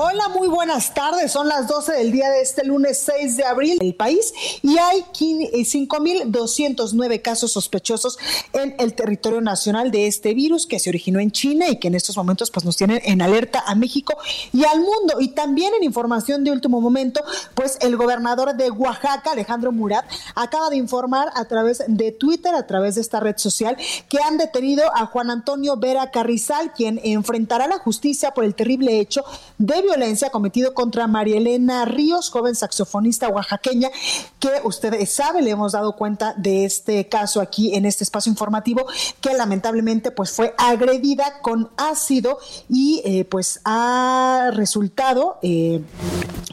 Hola, muy buenas tardes. Son las 12 del día de este lunes 6 de abril en el país y hay 5.209 casos sospechosos en el territorio nacional de este virus que se originó en China y que en estos momentos pues nos tienen en alerta a México y al mundo. Y también en información de último momento, pues el gobernador de Oaxaca, Alejandro Murat, acaba de informar a través de Twitter, a través de esta red social, que han detenido a Juan Antonio Vera Carrizal, quien enfrentará la justicia por el terrible hecho de violencia cometido contra María Elena Ríos, joven saxofonista oaxaqueña, que usted sabe, le hemos dado cuenta de este caso aquí en este espacio informativo, que lamentablemente pues fue agredida con ácido y eh, pues ha resultado eh,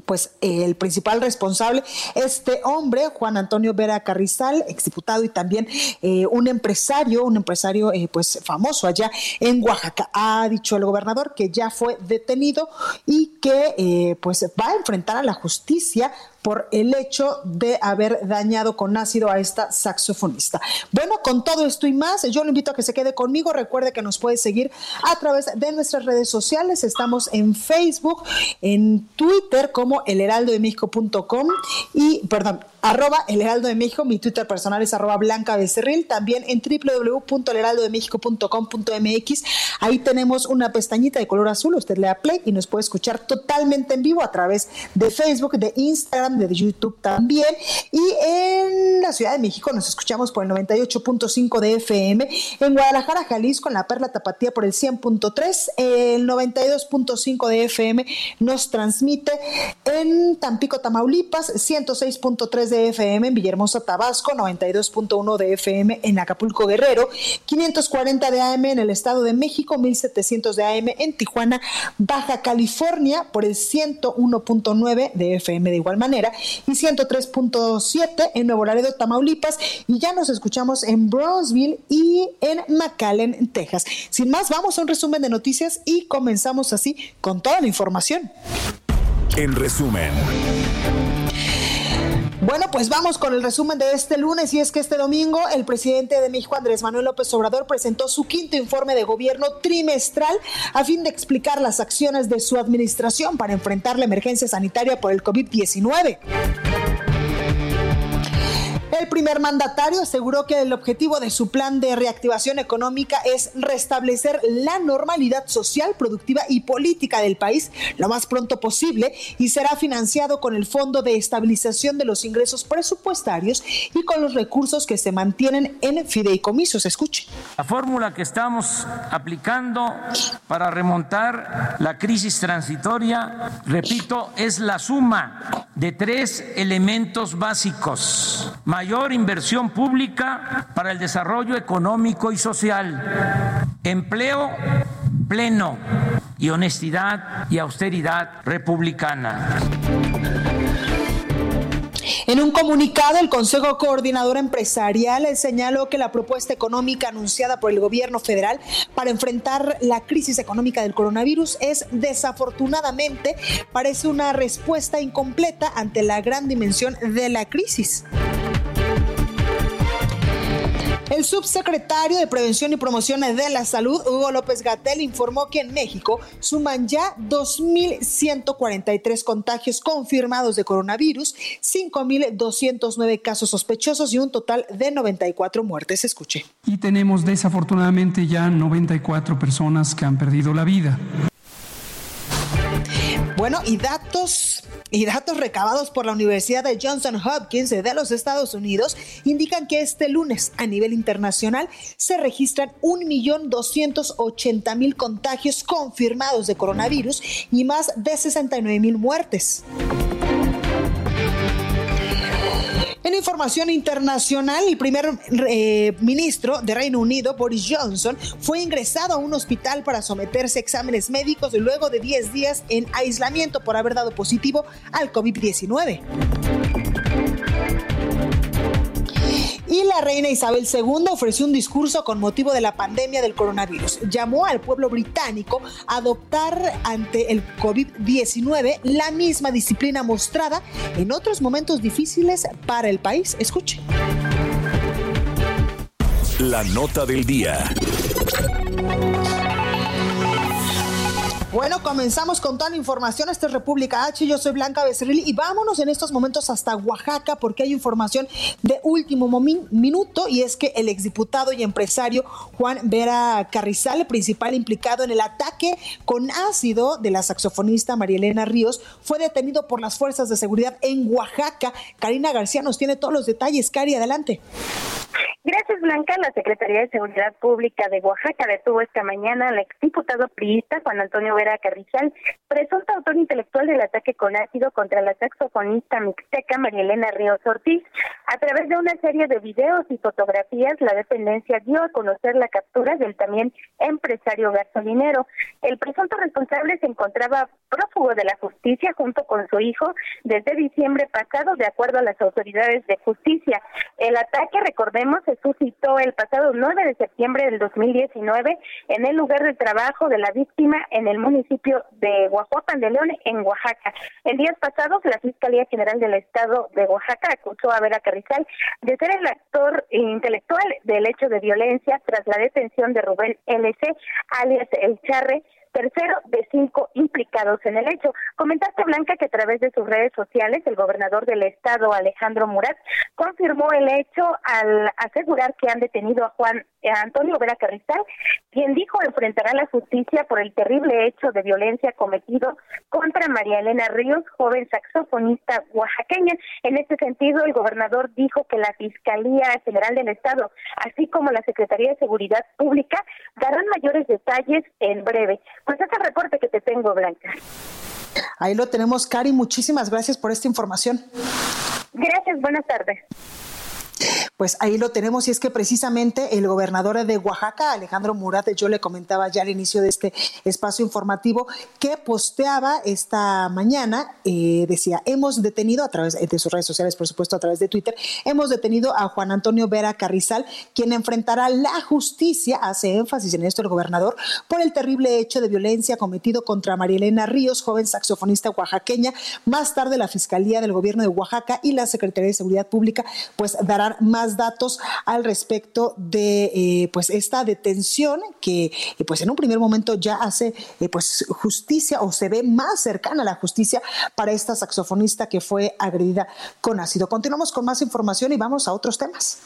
pues el principal responsable, este hombre, Juan Antonio Vera Carrizal, exdiputado y también eh, un empresario, un empresario pues famoso allá en Oaxaca. Ha dicho el gobernador que ya fue detenido y que eh, pues va a enfrentar a la justicia por el hecho de haber dañado con ácido a esta saxofonista. Bueno, con todo esto y más, yo lo invito a que se quede conmigo. Recuerde que nos puede seguir a través de nuestras redes sociales. Estamos en Facebook, en Twitter como elheraldodemexico.com y, perdón, arroba el heraldo de México, mi Twitter personal es arroba blanca becerril, también en www.elheraldodemexico.com.mx, ahí tenemos una pestañita de color azul, usted le da play y nos puede escuchar totalmente en vivo a través de Facebook, de Instagram, de YouTube también, y en la Ciudad de México nos escuchamos por el 98.5 de FM, en Guadalajara, Jalisco, en la Perla Tapatía por el 100.3, el 92.5 de FM nos transmite. En Tampico, Tamaulipas, 106.3 de FM en Villahermosa, Tabasco, 92.1 de FM en Acapulco, Guerrero, 540 de AM en el Estado de México, 1700 de AM en Tijuana, Baja California, por el 101.9 de FM de igual manera, y 103.7 en Nuevo Laredo, Tamaulipas, y ya nos escuchamos en Brownsville y en McAllen, Texas. Sin más, vamos a un resumen de noticias y comenzamos así con toda la información. En resumen. Bueno, pues vamos con el resumen de este lunes y es que este domingo el presidente de México, Andrés Manuel López Obrador, presentó su quinto informe de gobierno trimestral a fin de explicar las acciones de su administración para enfrentar la emergencia sanitaria por el COVID-19. El primer mandatario aseguró que el objetivo de su plan de reactivación económica es restablecer la normalidad social, productiva y política del país lo más pronto posible y será financiado con el Fondo de Estabilización de los Ingresos Presupuestarios y con los recursos que se mantienen en fideicomisos. Escuche. La fórmula que estamos aplicando para remontar la crisis transitoria, repito, es la suma de tres elementos básicos mayor inversión pública para el desarrollo económico y social, empleo pleno y honestidad y austeridad republicana. En un comunicado, el Consejo Coordinador Empresarial señaló que la propuesta económica anunciada por el gobierno federal para enfrentar la crisis económica del coronavirus es desafortunadamente parece una respuesta incompleta ante la gran dimensión de la crisis. El subsecretario de Prevención y Promoción de la Salud, Hugo López Gatel, informó que en México suman ya 2.143 contagios confirmados de coronavirus, 5.209 casos sospechosos y un total de 94 muertes. Escuche. Y tenemos desafortunadamente ya 94 personas que han perdido la vida. Bueno, y datos Y datos recabados por la Universidad de Johnson Hopkins de los Estados Unidos indican que este lunes a nivel internacional se registran 1.280.000 contagios confirmados de coronavirus y más de 69.000 muertes. En información internacional, el primer eh, ministro de Reino Unido, Boris Johnson, fue ingresado a un hospital para someterse a exámenes médicos luego de 10 días en aislamiento por haber dado positivo al COVID-19. Y la reina Isabel II ofreció un discurso con motivo de la pandemia del coronavirus. Llamó al pueblo británico a adoptar ante el COVID-19 la misma disciplina mostrada en otros momentos difíciles para el país. Escuche. La nota del día. Bueno, comenzamos con toda la información. Esta es República H. Yo soy Blanca Becerril y vámonos en estos momentos hasta Oaxaca porque hay información de último minuto y es que el exdiputado y empresario Juan Vera Carrizal, principal implicado en el ataque con ácido de la saxofonista María Elena Ríos, fue detenido por las fuerzas de seguridad en Oaxaca. Karina García nos tiene todos los detalles. Cari, adelante. Gracias, Blanca. La Secretaría de Seguridad Pública de Oaxaca detuvo esta mañana al exdiputado priista Juan Antonio Vera Carrizal, presunto autor intelectual del ataque con ácido contra la saxofonista mixteca María Elena Ríos Ortiz. A través de una serie de videos y fotografías, la dependencia dio a conocer la captura del también empresario gasolinero. El presunto responsable se encontraba prófugo de la justicia junto con su hijo desde diciembre pasado, de acuerdo a las autoridades de justicia. El ataque, recordemos, se suscitó el pasado 9 de septiembre del 2019 en el lugar de trabajo de la víctima en el municipio de Guajuapan de León, en Oaxaca. En días pasados, la Fiscalía General del Estado de Oaxaca acusó a Vera Carrizal de ser el actor intelectual del hecho de violencia tras la detención de Rubén LC, alias El Charre, tercero de cinco implicados en el hecho. Comentaste, Blanca, que a través de sus redes sociales el gobernador del estado, Alejandro Murat, confirmó el hecho al asegurar que han detenido a Juan Antonio Vera Carrizal, quien dijo enfrentará la justicia por el terrible hecho de violencia cometido contra María Elena Ríos, joven saxofonista oaxaqueña. En este sentido, el gobernador dijo que la Fiscalía General del Estado, así como la Secretaría de Seguridad Pública, darán mayores detalles en breve. Pues ese reporte que te tengo, Blanca. Ahí lo tenemos, Cari. Muchísimas gracias por esta información. Gracias, buenas tardes. Pues ahí lo tenemos y es que precisamente el gobernador de Oaxaca, Alejandro Murat, yo le comentaba ya al inicio de este espacio informativo que posteaba esta mañana, eh, decía, hemos detenido a través de sus redes sociales, por supuesto a través de Twitter, hemos detenido a Juan Antonio Vera Carrizal, quien enfrentará la justicia, hace énfasis en esto el gobernador, por el terrible hecho de violencia cometido contra María Elena Ríos, joven saxofonista oaxaqueña. Más tarde la Fiscalía del Gobierno de Oaxaca y la Secretaría de Seguridad Pública pues darán más datos al respecto de eh, pues esta detención que eh, pues en un primer momento ya hace eh, pues justicia o se ve más cercana a la justicia para esta saxofonista que fue agredida con ácido. Continuamos con más información y vamos a otros temas.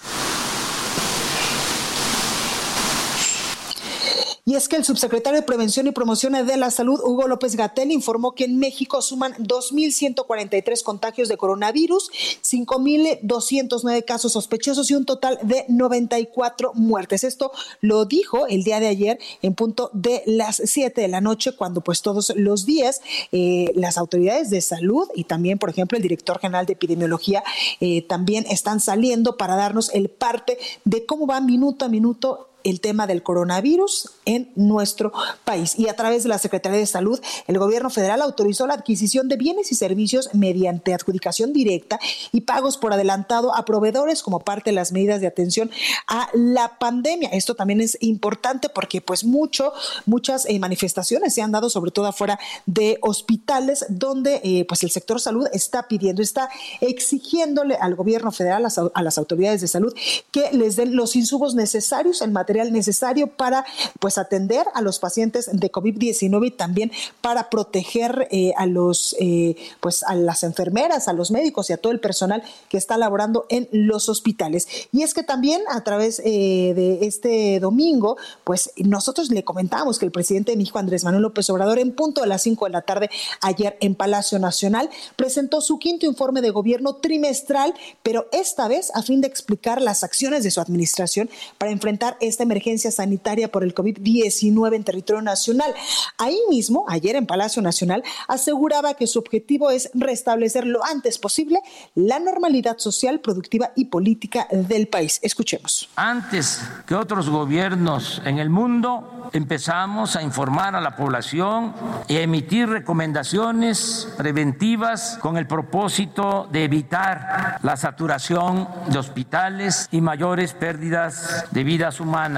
Y es que el subsecretario de Prevención y Promoción de la Salud, Hugo López Gatel, informó que en México suman 2.143 contagios de coronavirus, 5.209 casos sospechosos y un total de 94 muertes. Esto lo dijo el día de ayer en punto de las 7 de la noche, cuando pues todos los días eh, las autoridades de salud y también, por ejemplo, el director general de epidemiología eh, también están saliendo para darnos el parte de cómo va minuto a minuto el tema del coronavirus en nuestro país. Y a través de la Secretaría de Salud, el gobierno federal autorizó la adquisición de bienes y servicios mediante adjudicación directa y pagos por adelantado a proveedores como parte de las medidas de atención a la pandemia. Esto también es importante porque pues mucho, muchas eh, manifestaciones se han dado sobre todo afuera de hospitales donde eh, pues el sector salud está pidiendo, está exigiéndole al gobierno federal, a las autoridades de salud que les den los insumos necesarios en materia material necesario para pues atender a los pacientes de COVID-19 y también para proteger eh, a los eh, pues a las enfermeras, a los médicos y a todo el personal que está laborando en los hospitales. Y es que también a través eh, de este domingo, pues nosotros le comentábamos que el presidente de México, Andrés Manuel López Obrador, en punto de las 5 de la tarde ayer en Palacio Nacional, presentó su quinto informe de gobierno trimestral, pero esta vez a fin de explicar las acciones de su administración para enfrentar esta emergencia sanitaria por el COVID-19 en territorio nacional. Ahí mismo, ayer en Palacio Nacional, aseguraba que su objetivo es restablecer lo antes posible la normalidad social, productiva y política del país. Escuchemos. Antes que otros gobiernos en el mundo, empezamos a informar a la población y a emitir recomendaciones preventivas con el propósito de evitar la saturación de hospitales y mayores pérdidas de vidas humanas.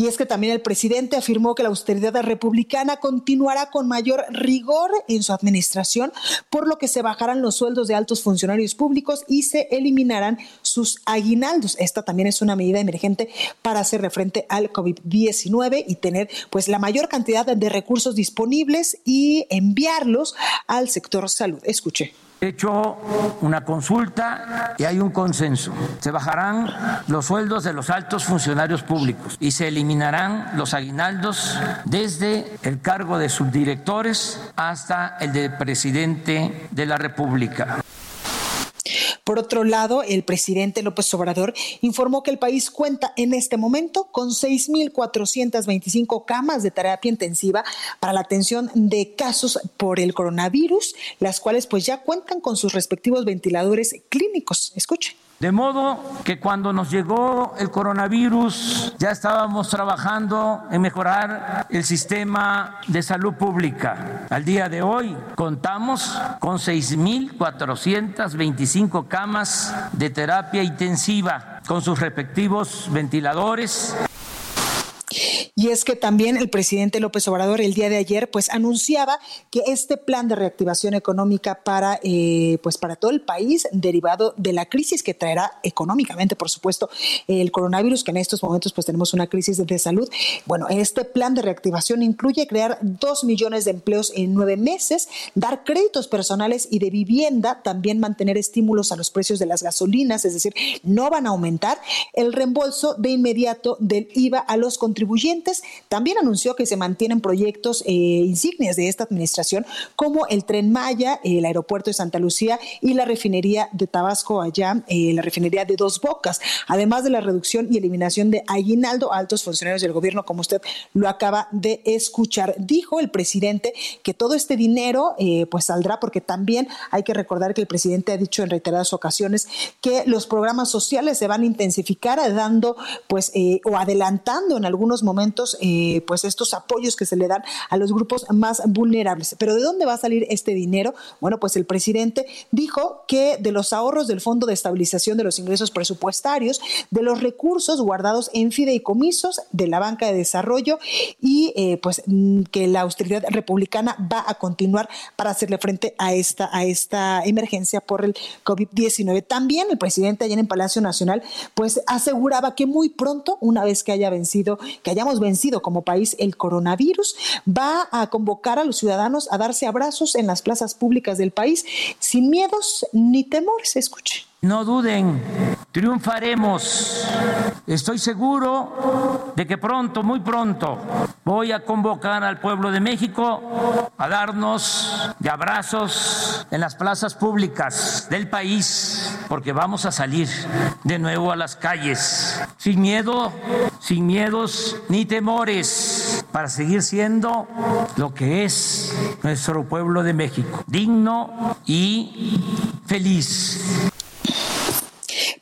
Y es que también el presidente afirmó que la austeridad republicana continuará con mayor rigor en su administración, por lo que se bajarán los sueldos de altos funcionarios públicos y se eliminarán sus aguinaldos. Esta también es una medida emergente para hacer frente al COVID-19 y tener pues la mayor cantidad de recursos disponibles y enviarlos al sector salud. Escuche hecho una consulta y hay un consenso. Se bajarán los sueldos de los altos funcionarios públicos y se eliminarán los aguinaldos desde el cargo de subdirectores hasta el de presidente de la República. Por otro lado, el presidente López Obrador informó que el país cuenta en este momento con 6.425 camas de terapia intensiva para la atención de casos por el coronavirus, las cuales pues ya cuentan con sus respectivos ventiladores clínicos. Escuchen. De modo que cuando nos llegó el coronavirus ya estábamos trabajando en mejorar el sistema de salud pública. Al día de hoy contamos con 6.425 camas de terapia intensiva con sus respectivos ventiladores y es que también el presidente López Obrador el día de ayer pues anunciaba que este plan de reactivación económica para eh, pues para todo el país derivado de la crisis que traerá económicamente por supuesto el coronavirus que en estos momentos pues tenemos una crisis de salud. Bueno, este plan de reactivación incluye crear dos millones de empleos en nueve meses, dar créditos personales y de vivienda, también mantener estímulos a los precios de las gasolinas, es decir, no van a aumentar el reembolso de inmediato del IVA a los contribuyentes también anunció que se mantienen proyectos eh, insignias de esta administración como el tren Maya, el aeropuerto de Santa Lucía y la refinería de Tabasco allá, eh, la refinería de Dos Bocas, además de la reducción y eliminación de aguinaldo a altos funcionarios del gobierno, como usted lo acaba de escuchar. Dijo el presidente que todo este dinero eh, pues saldrá porque también hay que recordar que el presidente ha dicho en reiteradas ocasiones que los programas sociales se van a intensificar dando pues o adelantando en algunos momentos eh, pues estos apoyos que se le dan a los grupos más vulnerables. Pero ¿de dónde va a salir este dinero? Bueno, pues el presidente dijo que de los ahorros del Fondo de Estabilización de los Ingresos Presupuestarios, de los recursos guardados en fideicomisos de la banca de desarrollo y eh, pues que la austeridad republicana va a continuar para hacerle frente a esta, a esta emergencia por el COVID-19. También el presidente allá en Palacio Nacional pues aseguraba que muy pronto, una vez que haya vencido, que hayamos vencido como país el coronavirus, va a convocar a los ciudadanos a darse abrazos en las plazas públicas del país sin miedos ni temores. Escuche. No duden, triunfaremos. Estoy seguro de que pronto, muy pronto, voy a convocar al pueblo de México a darnos de abrazos en las plazas públicas del país, porque vamos a salir de nuevo a las calles, sin miedo, sin miedos ni temores, para seguir siendo lo que es nuestro pueblo de México, digno y feliz.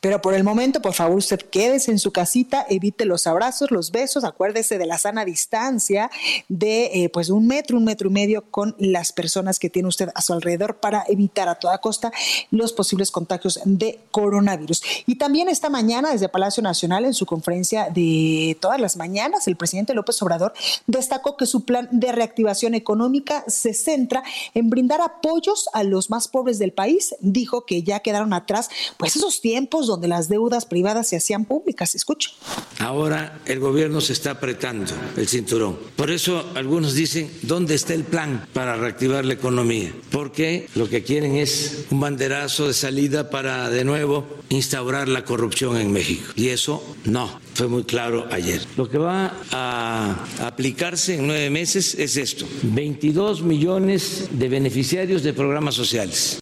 Pero por el momento, por favor, usted quédese en su casita, evite los abrazos, los besos, acuérdese de la sana distancia de eh, pues un metro, un metro y medio con las personas que tiene usted a su alrededor para evitar a toda costa los posibles contagios de coronavirus. Y también esta mañana, desde Palacio Nacional, en su conferencia de todas las mañanas, el presidente López Obrador destacó que su plan de reactivación económica se centra en brindar apoyos a los más pobres del país. Dijo que ya quedaron atrás pues esos tiempos donde las deudas privadas se hacían públicas. Escucha. Ahora el gobierno se está apretando el cinturón. Por eso algunos dicen, ¿dónde está el plan para reactivar la economía? Porque lo que quieren es un banderazo de salida para de nuevo instaurar la corrupción en México. Y eso no, fue muy claro ayer. Lo que va a aplicarse en nueve meses es esto, 22 millones de beneficiarios de programas sociales.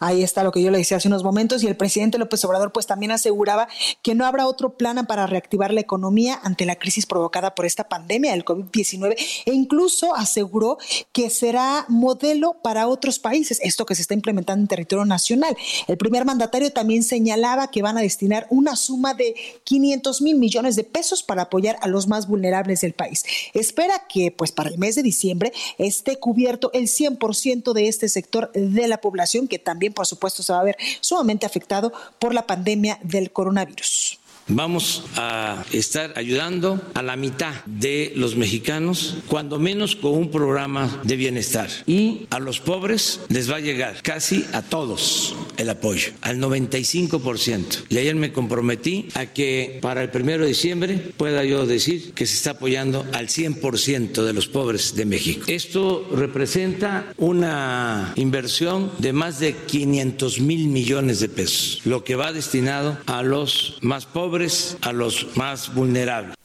Ahí está lo que yo le decía hace unos momentos y el presidente López Obrador pues también aseguraba que no habrá otro plan para reactivar la economía ante la crisis provocada por esta pandemia del COVID-19 e incluso aseguró que será modelo para otros países, esto que se está implementando en territorio nacional. El primer mandatario también señalaba que van a destinar una suma de 500 mil millones de pesos para apoyar a los más vulnerables del país. Espera que pues para el mes de diciembre esté cubierto el 100% de este sector de la población que también por supuesto, se va a ver sumamente afectado por la pandemia del coronavirus. Vamos a estar ayudando a la mitad de los mexicanos, cuando menos con un programa de bienestar. Y a los pobres les va a llegar casi a todos el apoyo, al 95%. Y ayer me comprometí a que para el primero de diciembre pueda yo decir que se está apoyando al 100% de los pobres de México. Esto representa una inversión de más de 500 mil millones de pesos, lo que va destinado a los más pobres a los más vulnerables.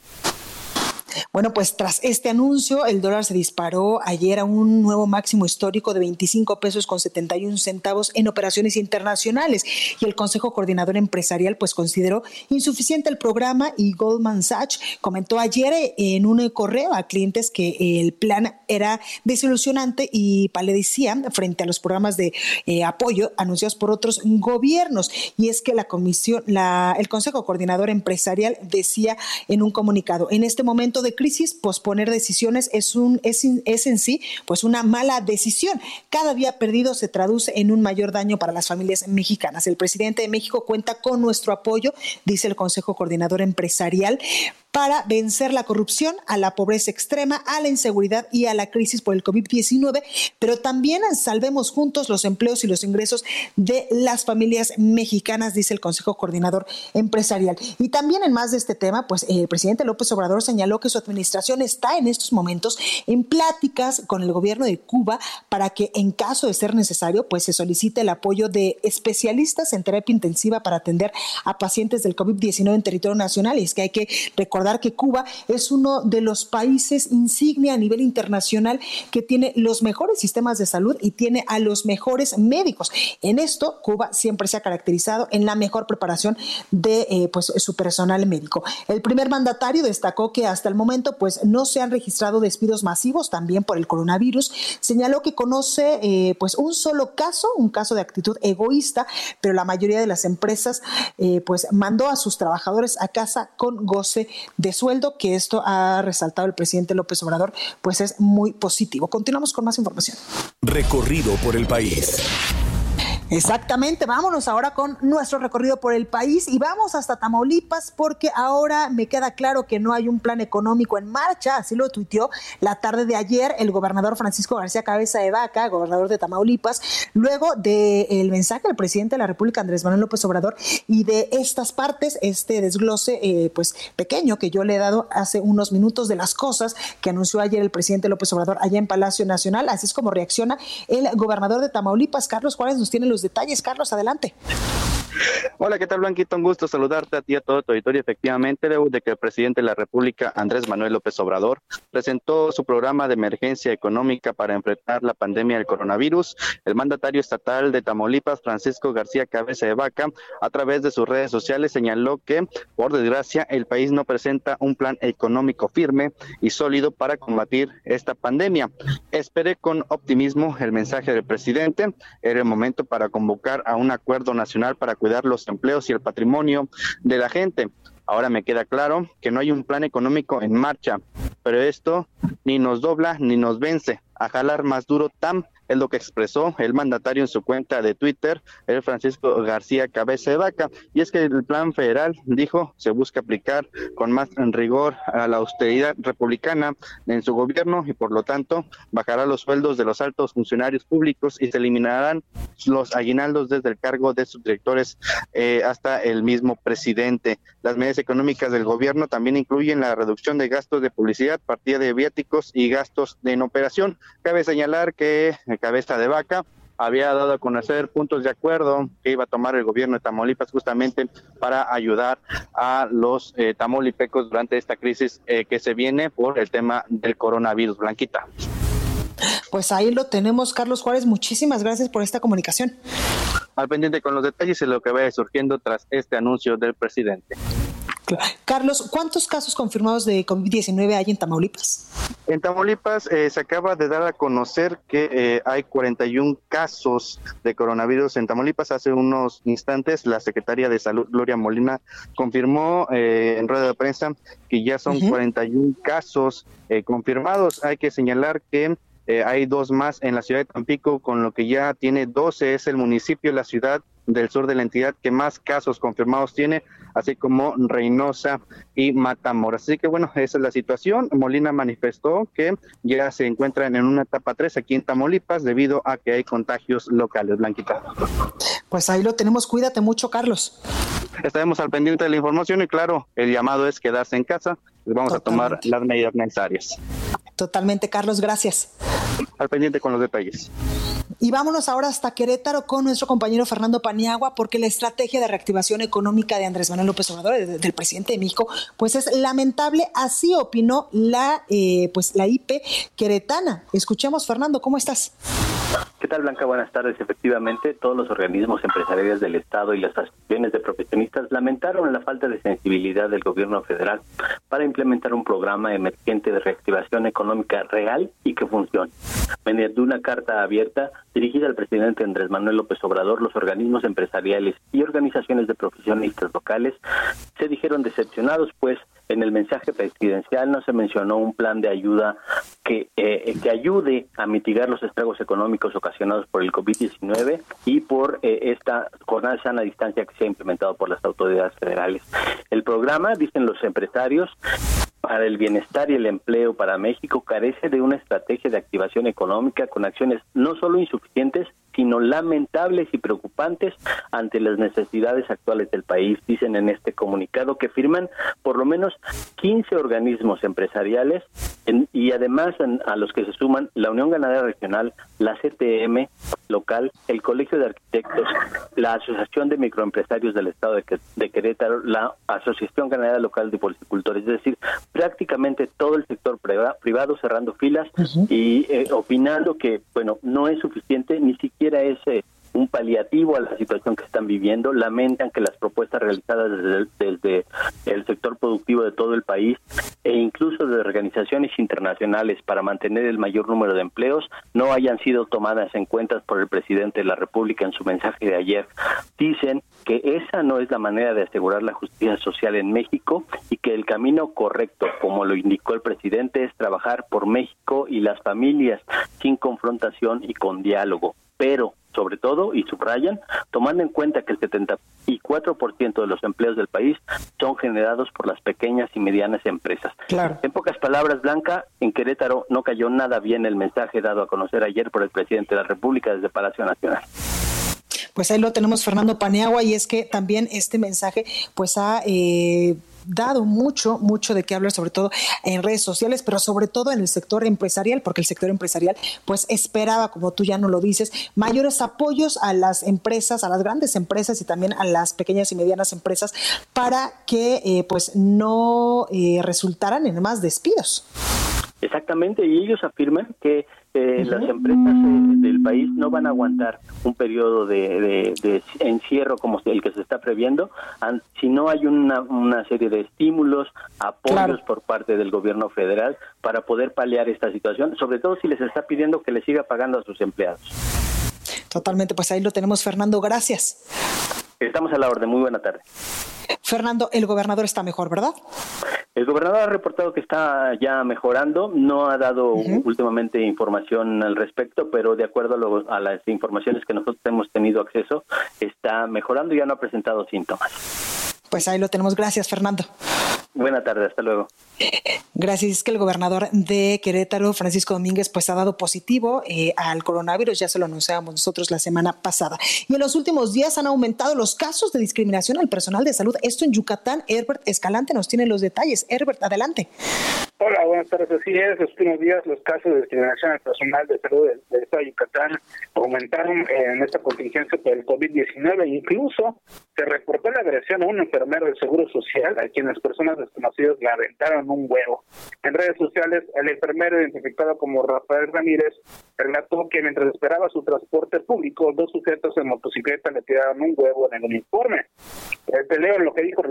Bueno, pues tras este anuncio, el dólar se disparó ayer a un nuevo máximo histórico de 25 pesos con 71 centavos en operaciones internacionales. Y el Consejo Coordinador Empresarial pues consideró insuficiente el programa y Goldman Sachs comentó ayer en un correo a clientes que el plan era desilusionante y paledecía frente a los programas de eh, apoyo anunciados por otros gobiernos. Y es que la comisión, la, el Consejo Coordinador Empresarial decía en un comunicado, en este momento de posponer decisiones es, un, es, es en sí pues una mala decisión. Cada día perdido se traduce en un mayor daño para las familias mexicanas. El presidente de México cuenta con nuestro apoyo, dice el Consejo Coordinador Empresarial, para vencer la corrupción, a la pobreza extrema, a la inseguridad y a la crisis por el COVID-19, pero también salvemos juntos los empleos y los ingresos de las familias mexicanas, dice el Consejo Coordinador Empresarial. Y también en más de este tema, pues el presidente López Obrador señaló que su administración está en estos momentos en pláticas con el gobierno de Cuba para que en caso de ser necesario, pues se solicite el apoyo de especialistas en terapia intensiva para atender a pacientes del COVID-19 en territorio nacional. Y es que hay que recordar que Cuba es uno de los países insignia a nivel internacional que tiene los mejores sistemas de salud y tiene a los mejores médicos. En esto, Cuba siempre se ha caracterizado en la mejor preparación de eh, pues, su personal médico. El primer mandatario destacó que hasta el momento pues no se han registrado despidos masivos también por el coronavirus. Señaló que conoce eh, pues un solo caso, un caso de actitud egoísta, pero la mayoría de las empresas eh, pues mandó a sus trabajadores a casa con goce de sueldo, que esto ha resaltado el presidente López Obrador, pues es muy positivo. Continuamos con más información. Recorrido por el país. Exactamente, vámonos ahora con nuestro recorrido por el país y vamos hasta Tamaulipas porque ahora me queda claro que no hay un plan económico en marcha, así lo tuiteó la tarde de ayer el gobernador Francisco García Cabeza de Vaca, gobernador de Tamaulipas, luego del mensaje del presidente de la República Andrés Manuel López Obrador y de estas partes, este desglose eh, pues pequeño que yo le he dado hace unos minutos de las cosas que anunció ayer el presidente López Obrador allá en Palacio Nacional, así es como reacciona el gobernador de Tamaulipas, Carlos Juárez, nos tiene los detalles. Carlos, adelante. Hola, ¿qué tal, Blanquito? Un gusto saludarte a ti y a todo tu auditorio. Efectivamente, luego de que el presidente de la República, Andrés Manuel López Obrador, presentó su programa de emergencia económica para enfrentar la pandemia del coronavirus, el mandatario estatal de Tamaulipas, Francisco García Cabeza de Vaca, a través de sus redes sociales señaló que, por desgracia, el país no presenta un plan económico firme y sólido para combatir esta pandemia. Esperé con optimismo el mensaje del presidente. Era el momento para convocar a un acuerdo nacional para cuidar los empleos y el patrimonio de la gente. Ahora me queda claro que no hay un plan económico en marcha, pero esto ni nos dobla ni nos vence a jalar más duro tan es lo que expresó el mandatario en su cuenta de Twitter, el Francisco García Cabeza de Vaca. Y es que el plan federal, dijo, se busca aplicar con más rigor a la austeridad republicana en su gobierno y por lo tanto bajará los sueldos de los altos funcionarios públicos y se eliminarán los aguinaldos desde el cargo de subdirectores eh, hasta el mismo presidente. Las medidas económicas del gobierno también incluyen la reducción de gastos de publicidad, partida de viáticos y gastos en operación. Cabe señalar que Cabeza de Vaca había dado a conocer puntos de acuerdo que iba a tomar el gobierno de Tamaulipas justamente para ayudar a los eh, durante esta crisis eh, que se viene por el tema del coronavirus. Blanquita. Pues ahí lo tenemos, Carlos Juárez. Muchísimas gracias por esta comunicación. Al pendiente con los detalles y lo que vaya surgiendo tras este anuncio del presidente. Carlos, ¿cuántos casos confirmados de COVID-19 hay en Tamaulipas? En Tamaulipas eh, se acaba de dar a conocer que eh, hay 41 casos de coronavirus en Tamaulipas. Hace unos instantes la secretaria de Salud, Gloria Molina, confirmó eh, en rueda de prensa que ya son 41 casos confirmados. Hay que señalar que hay dos más en la ciudad de Tampico, con lo que ya tiene 12, es el municipio, la ciudad del sur de la entidad que más casos confirmados tiene, así como Reynosa y Matamoros. Así que bueno, esa es la situación. Molina manifestó que ya se encuentran en una etapa 3 aquí en Tamaulipas debido a que hay contagios locales. Blanquita. Pues ahí lo tenemos. Cuídate mucho, Carlos. Estaremos al pendiente de la información y claro, el llamado es quedarse en casa. Vamos a tomar las medidas necesarias. Totalmente, Carlos. Gracias. Al pendiente con los detalles. Y vámonos ahora hasta Querétaro con nuestro compañero Fernando Paniagua, porque la estrategia de reactivación económica de Andrés Manuel López Obrador, del presidente de México, pues es lamentable. Así opinó la, eh, pues la IP queretana. Escuchemos, Fernando, ¿cómo estás? ¿Qué tal, Blanca? Buenas tardes. Efectivamente, todos los organismos empresariales del Estado y las asociaciones de profesionistas lamentaron la falta de sensibilidad del gobierno federal para implementar un programa emergente de reactivación económica real y que funcione. Mediante una carta abierta dirigida al presidente Andrés Manuel López Obrador, los organismos empresariales y organizaciones de profesionistas locales se dijeron decepcionados, pues en el mensaje presidencial no se mencionó un plan de ayuda que, eh, que ayude a mitigar los estragos económicos ocasionados por el COVID-19 y por eh, esta jornada sana distancia que se ha implementado por las autoridades federales. El programa, dicen los empresarios, para el bienestar y el empleo para México carece de una estrategia de activación económica con acciones no solo insuficientes, sino lamentables y preocupantes ante las necesidades actuales del país, dicen en este comunicado que firman por lo menos 15 organismos empresariales y además a los que se suman la Unión Ganadera Regional, la CTM local, el Colegio de Arquitectos, la Asociación de Microempresarios del Estado de, Querétaro, la Asociación Ganadera Local de Porcicultores, es decir, prácticamente todo el sector privado cerrando filas y eh, opinando que, bueno, no es suficiente ni siquiera ese un paliativo a la situación que están viviendo, lamentan que las propuestas realizadas desde, el sector productivo de todo el país e incluso de organizaciones internacionales para mantener el mayor número de empleos no hayan sido tomadas en cuenta por el presidente de la República en su mensaje de ayer. Dicen que esa no es la manera de asegurar la justicia social en México y que el camino correcto, como lo indicó el presidente, es trabajar por México y las familias sin confrontación y con diálogo. Pero sobre todo, y subrayan, tomando en cuenta que el 74% de los empleos del país son generados por las pequeñas y medianas empresas. Claro. En pocas palabras, Blanca, en Querétaro no cayó nada bien el mensaje dado a conocer ayer por el presidente de la República desde Palacio Nacional pues ahí lo tenemos Fernando Paneagua y es que también este mensaje pues ha eh, dado mucho, mucho de qué hablar, sobre todo en redes sociales, pero sobre todo en el sector empresarial, porque el sector empresarial pues esperaba, como tú ya no lo dices, mayores apoyos a las empresas, a las grandes empresas y también a las pequeñas y medianas empresas para que eh, pues no eh, resultaran en más despidos. Exactamente, y ellos afirman que eh, las empresas eh, del país no van a aguantar un periodo de, encierro como el que se está previendo si no hay una, una serie de estímulos, apoyos por parte del gobierno federal para poder paliar esta situación, sobre todo si les está pidiendo que les siga pagando a sus empleados. Totalmente, pues ahí lo tenemos, Fernando, gracias. Estamos a la orden, muy buena tarde. Fernando, el gobernador está mejor, ¿verdad? El gobernador ha reportado que está ya mejorando, no ha dado últimamente información al respecto, pero de acuerdo a, a, las informaciones que nosotros hemos tenido acceso, está mejorando y ya no ha presentado síntomas. Pues ahí lo tenemos. Gracias, Fernando. Buena tarde, hasta luego. Gracias. Es que el gobernador de Querétaro, Francisco Domínguez, pues ha dado positivo eh, al coronavirus, ya se lo anunciábamos nosotros la semana pasada. Y en los últimos días han aumentado los casos de discriminación al personal de salud. Esto en Yucatán, Herbert Escalante nos tiene los detalles. Herbert, adelante. Hola, buenas tardes. Así es, los últimos días los casos de discriminación al personal de salud de Yucatán aumentaron en esta contingencia por el COVID-19. Incluso se reportó la agresión a un enfermero del Seguro Social, a quienes personas desconocidas le aventaron un huevo. En redes sociales, el enfermero identificado como Rafael Ramírez relató que mientras esperaba su transporte público, dos sujetos en motocicleta le tiraron un huevo en el uniforme. Eh, te leo lo que dijo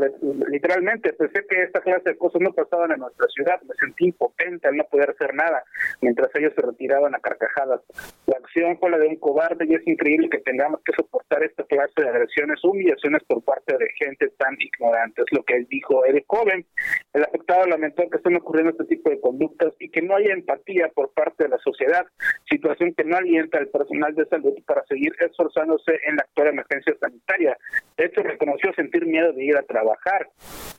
literalmente, pensé que esta clase de cosas no pasaban en nuestra ciudad, me sentí impotente al no poder hacer nada, mientras ellos se retiraban a carcajadas. La acción fue la de un cobarde y es increíble que tengamos que soportar esta clase de agresiones, humillaciones por parte de gente tan ignorante, es lo que dijo Eric Joven. El afectado lamentó que estén ocurriendo este tipo de conductas y que no haya empatía por parte de la sociedad, situación que no alienta al personal de salud para seguir esforzándose en la actual emergencia sanitaria. De hecho, reconoció sentir miedo de ir a trabajar.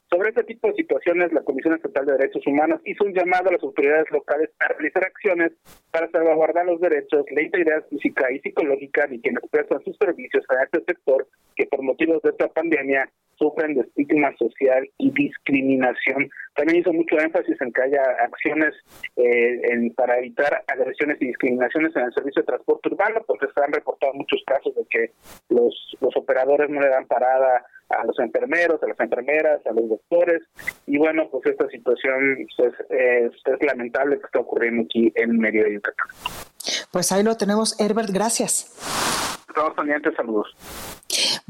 Sobre este tipo de situaciones, la Comisión Estatal de Derechos Humanos hizo un llamado a las autoridades locales a realizar acciones para salvaguardar los derechos, la integridad física y psicológica de quienes prestan sus servicios a este sector que por motivos de esta pandemia sufren de estigma social y discriminación. También hizo mucho énfasis en que haya acciones eh, para evitar agresiones y discriminaciones en el servicio de transporte urbano, porque se han reportado muchos casos de que los, los operadores no le dan parada a los enfermeros, a las enfermeras, a los doctores. Y bueno, pues esta situación pues, es, es lamentable que está ocurriendo aquí en medio de Yucatán. Pues ahí lo tenemos, Herbert, gracias. Estamos pendientes, saludos.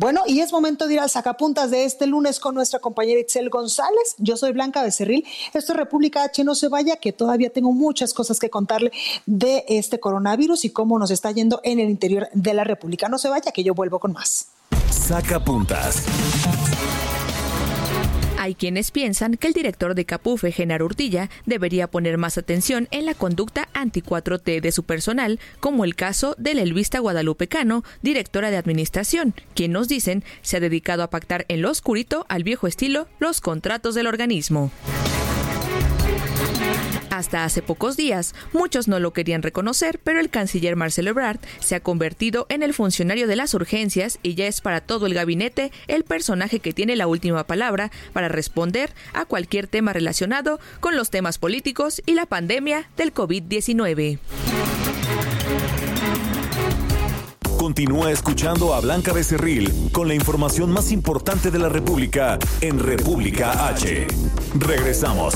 Bueno, y es momento de ir al sacapuntas de este lunes con nuestra compañera Itzel González. Yo soy Blanca Becerril. Esto es República H. No se vaya, que todavía tengo muchas cosas que contarle de este coronavirus y cómo nos está yendo en el interior de la República. No se vaya, que yo vuelvo con más. Sacapuntas. Hay quienes piensan que el director de Capufe, Genaro Urtilla, debería poner más atención en la conducta anti-4T de su personal, como el caso del Elvista Guadalupe Cano, directora de administración, quien nos dicen se ha dedicado a pactar en lo oscurito, al viejo estilo, los contratos del organismo. Hasta hace pocos días, muchos no lo querían reconocer, pero el canciller Marcelo Ebrard se ha convertido en el funcionario de las urgencias y ya es para todo el gabinete el personaje que tiene la última palabra para responder a cualquier tema relacionado con los temas políticos y la pandemia del COVID-19. Continúa escuchando a Blanca Becerril con la información más importante de la República en República H. Regresamos.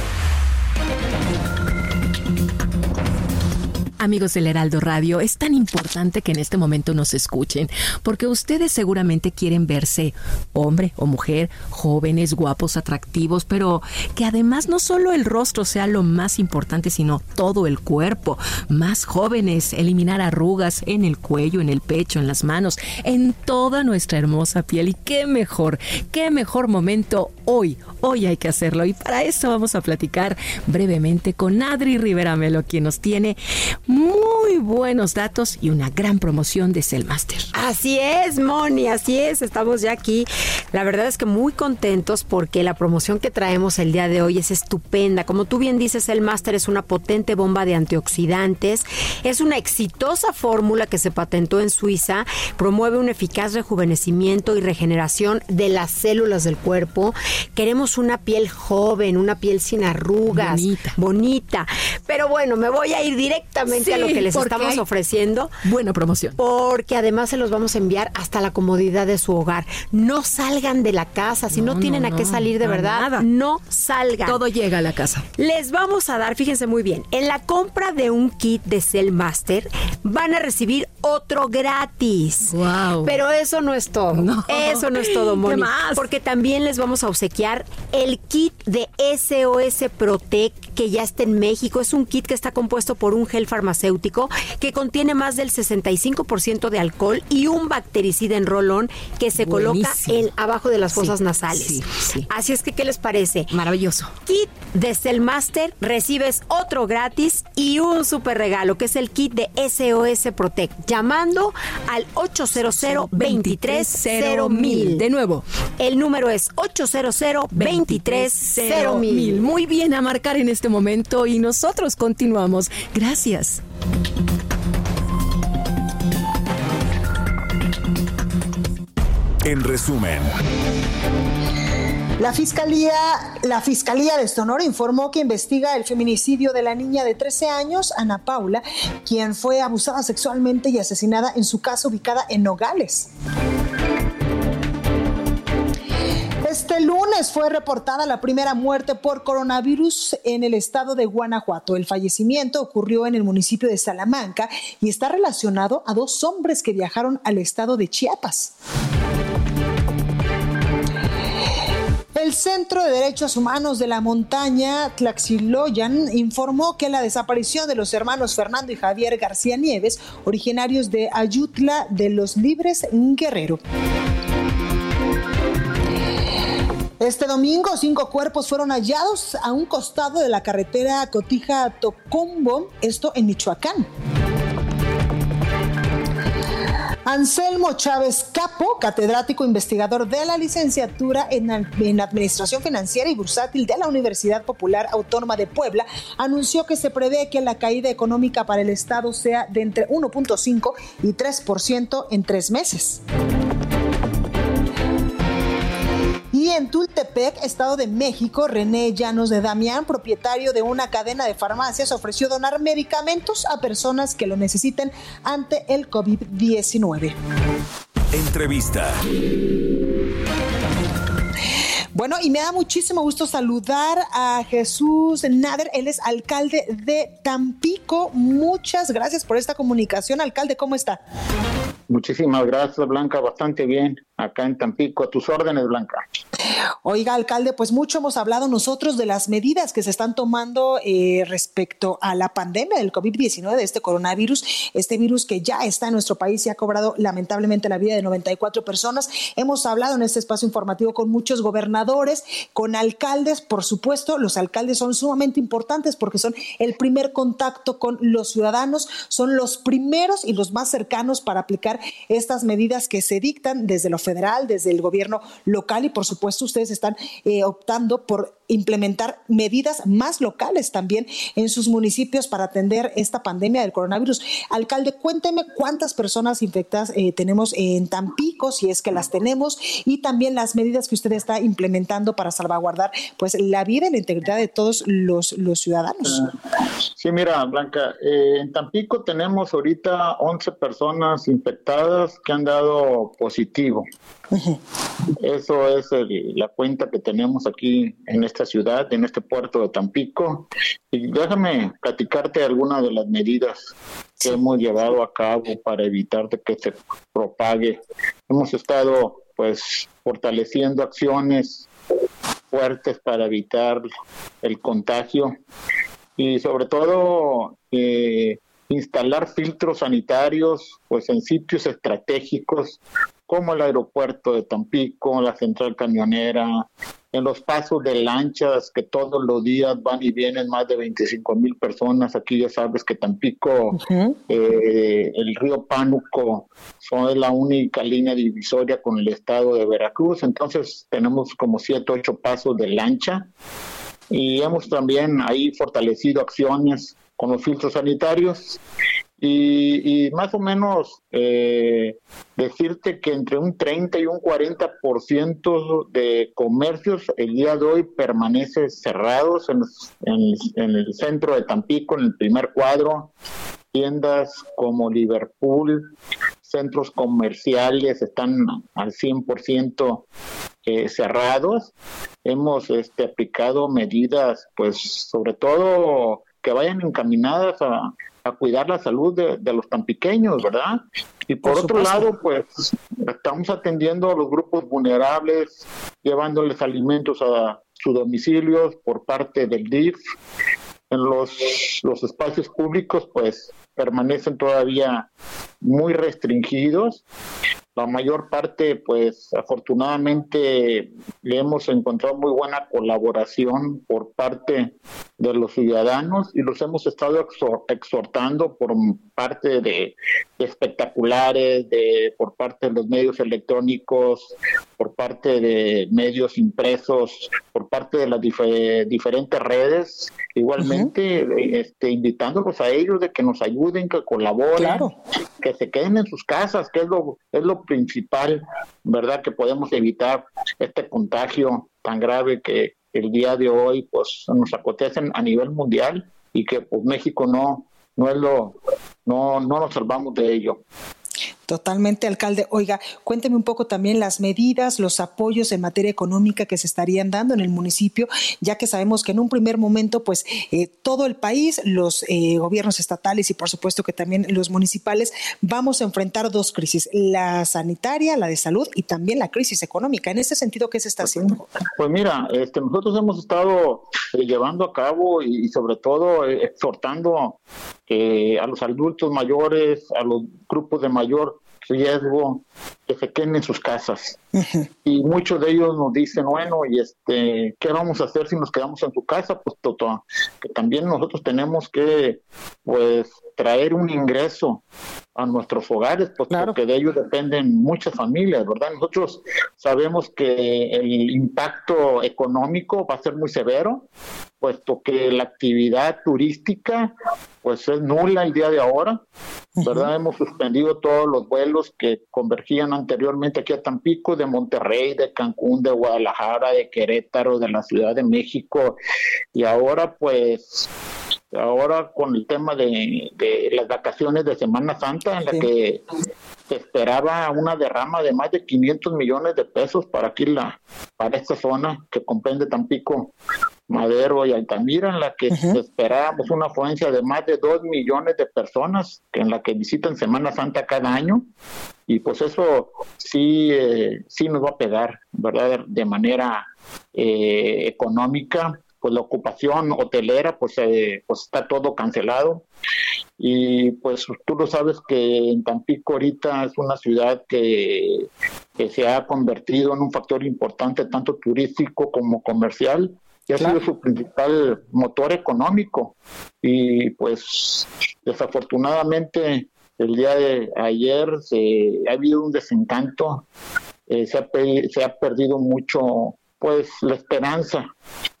Amigos del Heraldo Radio, es tan importante que en este momento nos escuchen, porque ustedes seguramente quieren verse hombre o mujer, jóvenes, guapos, atractivos, pero que además no solo el rostro sea lo más importante, sino todo el cuerpo, más jóvenes, eliminar arrugas en el cuello, en el pecho, en las manos, en toda nuestra hermosa piel. Y qué mejor, qué mejor momento hoy, hoy hay que hacerlo. Y para eso vamos a platicar brevemente con Adri Rivera Melo, quien nos tiene muy buenos datos y una gran promoción de Cellmaster. Así es, Moni, así es, estamos ya aquí. La verdad es que muy contentos porque la promoción que traemos el día de hoy es estupenda. Como tú bien dices, Cellmaster es una potente bomba de antioxidantes, es una exitosa fórmula que se patentó en Suiza, promueve un eficaz rejuvenecimiento y regeneración de las células del cuerpo. Queremos una piel joven, una piel sin arrugas, bonita. bonita. Pero bueno, me voy a ir directamente a lo que les estamos ofreciendo. Buena promoción. Porque además se los vamos a enviar hasta la comodidad de su hogar. No salga salgan de la casa, si no, tienen a qué salir de verdad, no salgan. Todo llega a la casa. Les vamos a dar, fíjense muy bien, en la compra de un kit de Cell Master van a recibir otro gratis. Wow. Pero eso no es todo. Eso no es todo, Moni. ¿Qué más? Porque también les vamos a obsequiar el kit de SOS Protec que ya está en México. Es un kit que está compuesto por un gel farmacéutico que contiene más del 65% de alcohol y un bactericida en rolón que se coloca en abajo de las fosas Sí, nasales. sí, sí. Así es que, ¿qué les parece? Maravilloso. Kit de Cellmaster, recibes otro gratis y un super regalo, que es el kit de SOS Protect, llamando al 800 23 mil. De nuevo. El número es 800 23 mil. Muy bien a marcar en este momento y nosotros continuamos. Gracias. En resumen, La Fiscalía, la Fiscalía de Sonora informó que investiga el feminicidio de la niña de 13 años, Ana Paula, quien fue abusada sexualmente y asesinada en su casa ubicada en Nogales. Este lunes fue reportada la primera muerte por coronavirus en el estado de Guanajuato. El fallecimiento ocurrió en el municipio de Salamanca y está relacionado a dos hombres que viajaron al estado de Chiapas. El Centro de Derechos Humanos de la Montaña, Tlaxiloyan, informó que la desaparición de los hermanos Fernando y Javier García Nieves, originarios de Ayutla de los Libres Guerrero. Este domingo, cinco cuerpos fueron hallados a un costado de la carretera Cotija-Tocombo, esto en Michoacán. Anselmo Chávez Capo, catedrático investigador de la licenciatura en, en, Administración Financiera y Bursátil de la Universidad Popular Autónoma de Puebla, anunció que se prevé que la caída económica para el Estado sea de entre 1.5 y 3% en tres meses. En Tultepec, Estado de México, René Llanos de Damián, propietario de una cadena de farmacias, ofreció donar medicamentos a personas que lo necesiten ante el COVID-19. entrevista. Bueno, y me da muchísimo gusto saludar a Jesús Nader, él es alcalde de Tampico. Muchas gracias por esta comunicación, alcalde, ¿cómo está? Muchísimas gracias, Blanca, bastante bien acá en Tampico. A tus órdenes, Blanca. Oiga, alcalde, pues mucho hemos hablado nosotros de las medidas que se están tomando eh, respecto a la pandemia del COVID-19, de este coronavirus, este virus que ya está en nuestro país y ha cobrado lamentablemente la vida de 94 personas. Hemos hablado en este espacio informativo con muchos gobernadores, con alcaldes, por supuesto, los alcaldes son sumamente importantes porque son el primer contacto con los ciudadanos, son los primeros y los más cercanos para aplicar estas medidas que se dictan desde lo federal, desde el gobierno local y por supuesto ustedes están eh, optando por implementar medidas más locales también en sus municipios para atender esta pandemia del coronavirus. Alcalde, cuénteme cuántas personas infectadas eh, tenemos en Tampico, si es que las tenemos, y también las medidas que usted está implementando para salvaguardar pues la vida y la integridad de todos los, los ciudadanos. Sí, mira, Blanca, eh, en Tampico tenemos ahorita 11 personas infectadas que han dado positivo. Eso es el, la cuenta que tenemos aquí en esta ciudad, en este puerto de Tampico. Y déjame platicarte algunas de las medidas que hemos llevado a cabo para evitar de que se propague. Hemos estado pues fortaleciendo acciones fuertes para evitar el contagio y sobre todo eh, instalar filtros sanitarios pues en sitios estratégicos como el aeropuerto de Tampico, la central camionera, en los pasos de lanchas que todos los días van y vienen más de 25 mil personas. Aquí ya sabes que Tampico, uh -huh. eh, el río Pánuco, son la única línea divisoria con el estado de Veracruz. Entonces tenemos como siete, ocho pasos de lancha y hemos también ahí fortalecido acciones con los filtros sanitarios y, más o menos eh, decirte que entre un 30 y un 40% de comercios el día de hoy permanece cerrados en, en, en el centro de Tampico, en el primer cuadro, tiendas como Liverpool, centros comerciales están al 100% eh, cerrados. Hemos este, aplicado medidas, pues sobre todo que vayan encaminadas a, cuidar la salud de, los tan pequeños, ¿verdad? Y por, otro lado, pues estamos atendiendo a los grupos vulnerables, llevándoles alimentos a sus domicilios por parte del DIF. En los, los espacios públicos, pues permanecen todavía muy restringidos la mayor parte, pues afortunadamente le hemos encontrado muy buena colaboración por parte de los ciudadanos y los hemos estado exhortando por parte de, espectaculares, de, por parte de los medios electrónicos, por parte de medios impresos, por parte de las diferentes redes, igualmente este, invitándolos a ellos de que nos ayuden, que colaboren, que se queden en sus casas, que es lo, es lo principal, ¿verdad? Que podemos evitar este contagio tan grave que el día de hoy pues nos acontecen a nivel mundial y que pues México no no es lo no no nos salvamos de ello. Totalmente, alcalde. Oiga, cuénteme un poco también las medidas, los apoyos en materia económica que se estarían dando en el municipio, ya que sabemos que en un primer momento, pues eh, todo el país, los eh, gobiernos estatales y por supuesto que también los municipales, vamos a enfrentar dos crisis, la sanitaria, la de salud y también la crisis económica. En ese sentido, ¿qué se está haciendo? Pues mira, este, nosotros hemos estado eh, llevando a cabo y, sobre todo exhortando a los adultos mayores, a los grupos de mayor riesgo que se queden en sus casas. Y muchos de ellos nos dicen, bueno, y este, ¿qué vamos a hacer si nos quedamos en su casa? Pues todo, que también nosotros tenemos que, pues, traer un ingreso a nuestros hogares, pues, porque de ellos dependen muchas familias, ¿verdad? Nosotros sabemos que el impacto económico va a ser muy severo, puesto que la actividad turística pues es nula el día de ahora, ¿verdad? Hemos suspendido todos los vuelos que convergían anteriormente aquí a Tampico, de Monterrey, de Cancún, de Guadalajara, de Querétaro, de la Ciudad de México, y ahora pues ahora con el tema de, las vacaciones de Semana Santa, en la que se esperaba una derrama de más de 500 millones de pesos para aquí la para esta zona que comprende Tampico, Madero y Altamira, en la que esperábamos una afluencia de más de 2 millones de personas en la que visitan Semana Santa cada año. Y pues eso sí, eh, sí nos va a pegar, ¿verdad? De manera eh, económica pues la ocupación hotelera pues, eh, pues está todo cancelado. Y pues tú lo sabes que en Tampico ahorita es una ciudad que, que se ha convertido en un factor importante tanto turístico como comercial y ha sido su principal motor económico. Y pues desafortunadamente el día de ayer se ha habido un desencanto eh, se, ha, se ha perdido mucho pues la esperanza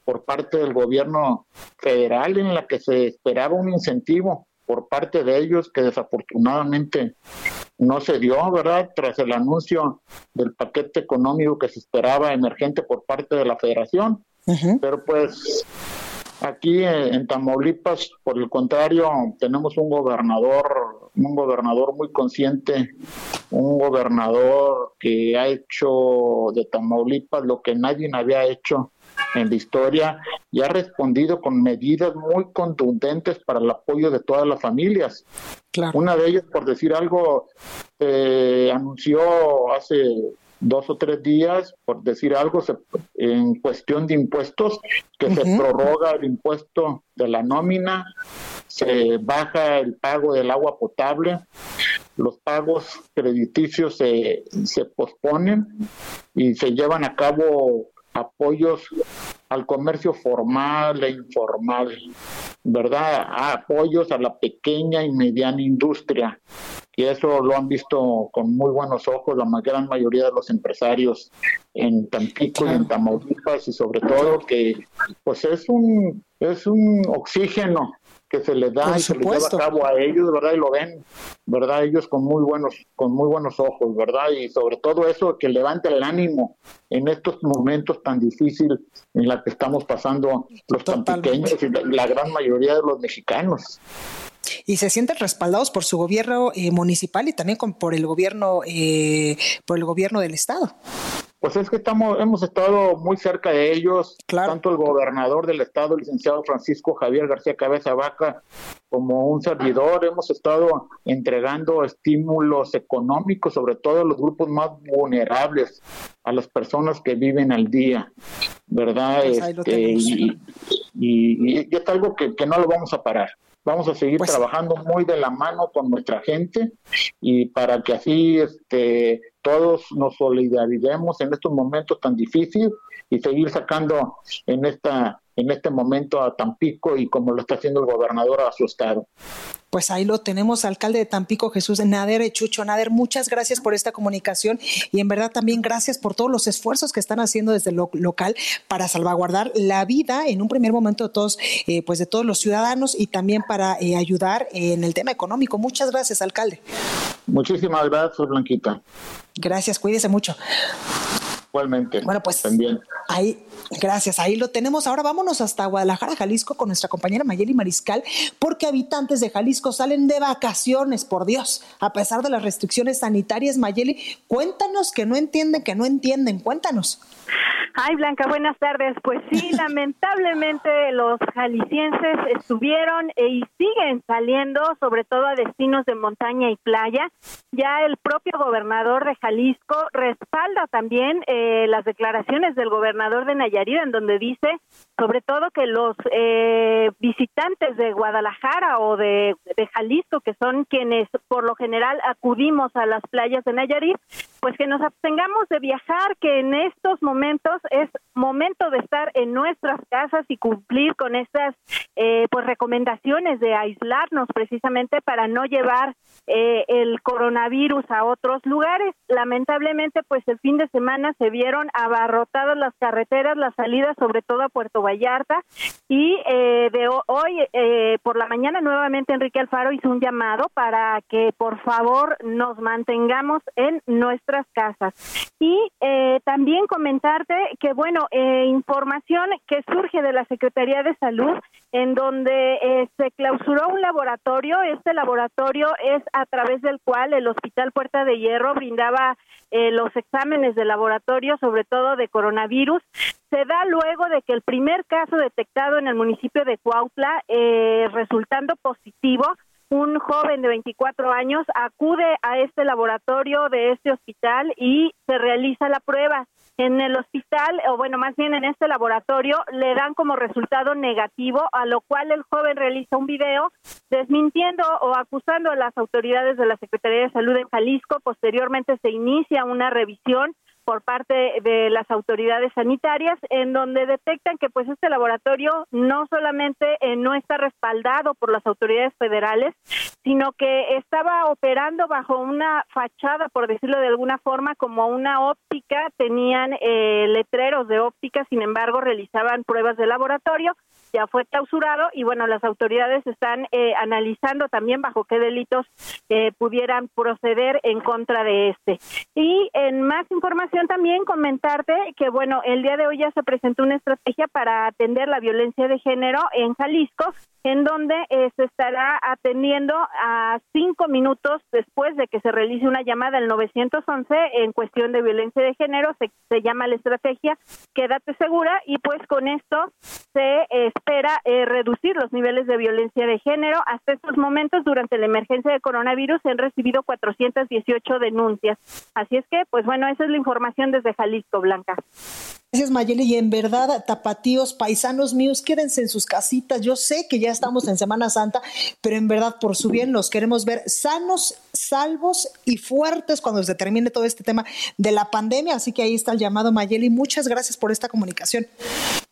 por parte del gobierno federal en la que se esperaba un incentivo por parte de ellos que desafortunadamente no se dio, ¿verdad? Tras el anuncio del paquete económico que se esperaba emergente por parte de la federación. Pero pues aquí en Tamaulipas, por el contrario, tenemos un gobernador, un gobernador muy consciente, un gobernador que ha hecho de Tamaulipas lo que nadie había hecho en la historia y ha respondido con medidas muy contundentes para el apoyo de todas las familias. Una de ellas, por decir algo, eh, anunció hace dos o tres días, por decir algo, en cuestión de impuestos, que se prorroga el impuesto de la nómina, se baja el pago del agua potable, los pagos crediticios se, se posponen y se llevan a cabo apoyos al comercio formal e informal, ¿verdad? apoyos a la pequeña y mediana industria. Y eso lo han visto con muy buenos ojos la gran mayoría de los empresarios en Tampico y en Tamaulipas y sobre todo que pues es un es un oxígeno que se les da y se les lleva a cabo a ellos, ¿verdad? Y lo ven, ¿verdad? Ellos con muy buenos, con muy buenos ojos, ¿verdad? Y sobre todo eso que levanta el ánimo en estos momentos tan difíciles en la que estamos pasando los tan pequeños y la, gran mayoría de los mexicanos y se sienten respaldados por su gobierno eh, municipal y también por el gobierno eh, por el gobierno del estado. Pues es que estamos, hemos estado muy cerca de ellos, tanto el gobernador del estado, el licenciado Francisco Javier García Cabeza Vaca, como un servidor, hemos estado entregando estímulos económicos, sobre todo a los grupos más vulnerables, a las personas que viven al día, ¿verdad? Pues este, y, y, es algo que, que no lo vamos a parar. Vamos a seguir pues trabajando muy de la mano con nuestra gente y para que así este, todos nos solidaricemos en estos momentos tan difíciles y seguir sacando en esta en este momento a Tampico y como lo está haciendo el gobernador a su estado. Pues ahí lo tenemos, alcalde de Tampico, Jesús Nader, Chucho Nader, muchas gracias por esta comunicación y en verdad también gracias por todos los esfuerzos que están haciendo desde lo local para salvaguardar la vida en un primer momento de todos, eh, pues de todos los ciudadanos y también para eh, ayudar en el tema económico. Muchas gracias, alcalde. Muchísimas gracias, Blanquita. Gracias, cuídese mucho. Igualmente. Bueno, pues también. Ahí, gracias, ahí lo tenemos. Ahora vámonos hasta Guadalajara, Jalisco, con nuestra compañera Mayeli Mariscal, porque habitantes de Jalisco salen de vacaciones, por Dios, a pesar de las restricciones sanitarias. Mayeli, cuéntanos que no entienden, que no entienden, cuéntanos. Ay, Blanca, buenas tardes. Pues sí, lamentablemente los jaliscienses estuvieron e y siguen saliendo, sobre todo a destinos de montaña y playa. Ya el propio gobernador de Jalisco respalda también eh, las declaraciones del gobernador de Nayarit, en donde dice, sobre todo, que los eh, visitantes de Guadalajara o de, de Jalisco, que son quienes por lo general acudimos a las playas de Nayarit, pues que nos abstengamos de viajar, que en estos momentos es momento de estar en nuestras casas y cumplir con estas eh, pues recomendaciones de aislarnos precisamente para no llevar eh, el coronavirus a otros lugares. Lamentablemente, pues el fin de semana se vieron abarrotadas las carreteras, las salidas, sobre todo a Puerto Vallarta, y eh, de hoy por la mañana nuevamente Enrique Alfaro hizo un llamado para que por favor nos mantengamos en nuestras casas. Y también comentarte que, bueno, eh, información que surge de la Secretaría de Salud, en donde eh, se clausuró un laboratorio. Este laboratorio es a través del cual el Hospital Puerta de Hierro brindaba eh, los exámenes de laboratorio, sobre todo de coronavirus. Se da luego de que el primer caso detectado en el municipio de Cuautla, resultando positivo, un joven de 24 años acude a este laboratorio de este hospital y se realiza la prueba en el hospital, o bueno, más bien en este laboratorio, le dan como resultado negativo, a lo cual el joven realiza un video desmintiendo o acusando a las autoridades de la Secretaría de Salud en Jalisco. Posteriormente se inicia una revisión por parte de las autoridades sanitarias en donde detectan que pues este laboratorio no solamente eh, no está respaldado por las autoridades federales, sino que estaba operando bajo una fachada, por decirlo de alguna forma, como una óptica, tenían eh, letreros de óptica, sin embargo realizaban pruebas de laboratorio ya fue clausurado y bueno, las autoridades están eh, analizando también bajo qué delitos eh, pudieran proceder en contra de este. Y en más información también comentarte que bueno, el día de hoy ya se presentó una estrategia para atender la violencia de género en Jalisco, en donde eh, se estará atendiendo a cinco minutos después de que se realice una llamada al 911 en cuestión de violencia de género, se, llama la estrategia Quédate segura y pues con esto se espera eh, reducir los niveles de violencia de género. Hasta estos momentos, durante la emergencia de coronavirus, se han recibido 418 denuncias. Así es que, pues bueno, esa es la información desde Jalisco, Blanca. Gracias, Mayeli. Y en verdad, tapatíos, paisanos míos, quédense en sus casitas. Yo sé que ya estamos en Semana Santa, pero en verdad, por su bien, los queremos ver sanos, salvos y fuertes cuando se termine todo este tema de la pandemia. Así que ahí está el llamado, Mayeli. Muchas gracias por esta comunicación.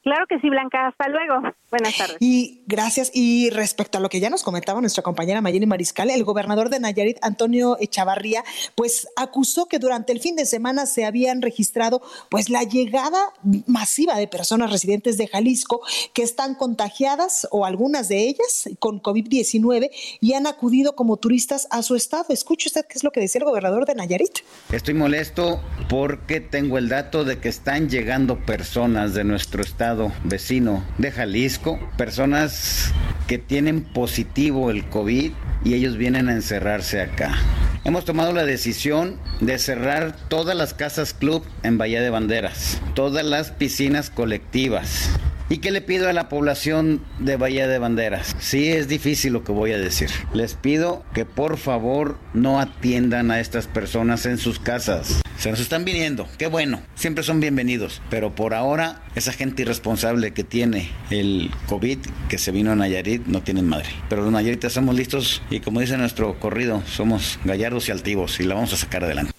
Claro que sí, Blanca. Hasta luego. Buenas tardes. Y gracias. Y respecto a lo que ya nos comentaba nuestra compañera Mayeli Mariscal, el gobernador de Nayarit, Antonio Echavarría, pues acusó que durante el fin de semana se habían registrado pues la llegada masiva de personas residentes de Jalisco que están contagiadas o algunas de ellas con COVID-19 y han acudido como turistas a su estado. Escuche usted qué es lo que decía el gobernador de Nayarit. Estoy molesto porque tengo el dato de que están llegando personas de nuestro estado vecino de Jalisco, personas que tienen positivo el COVID y ellos vienen a encerrarse acá. hemos tomado la decisión de cerrar todas las casas club en Bahía de Banderas, todas las piscinas colectivas, ¿Y qué le pido a la población de Bahía de Banderas? Sí, es difícil lo que voy a decir. Les pido que por favor no atiendan a estas personas en sus casas. Se nos están viniendo, qué bueno, siempre son bienvenidos. Pero por ahora, esa gente irresponsable que tiene el COVID, que se vino a Nayarit, no tienen madre. Pero los Nayaritas somos listos y como dice nuestro corrido, somos gallardos y altivos y la vamos a sacar adelante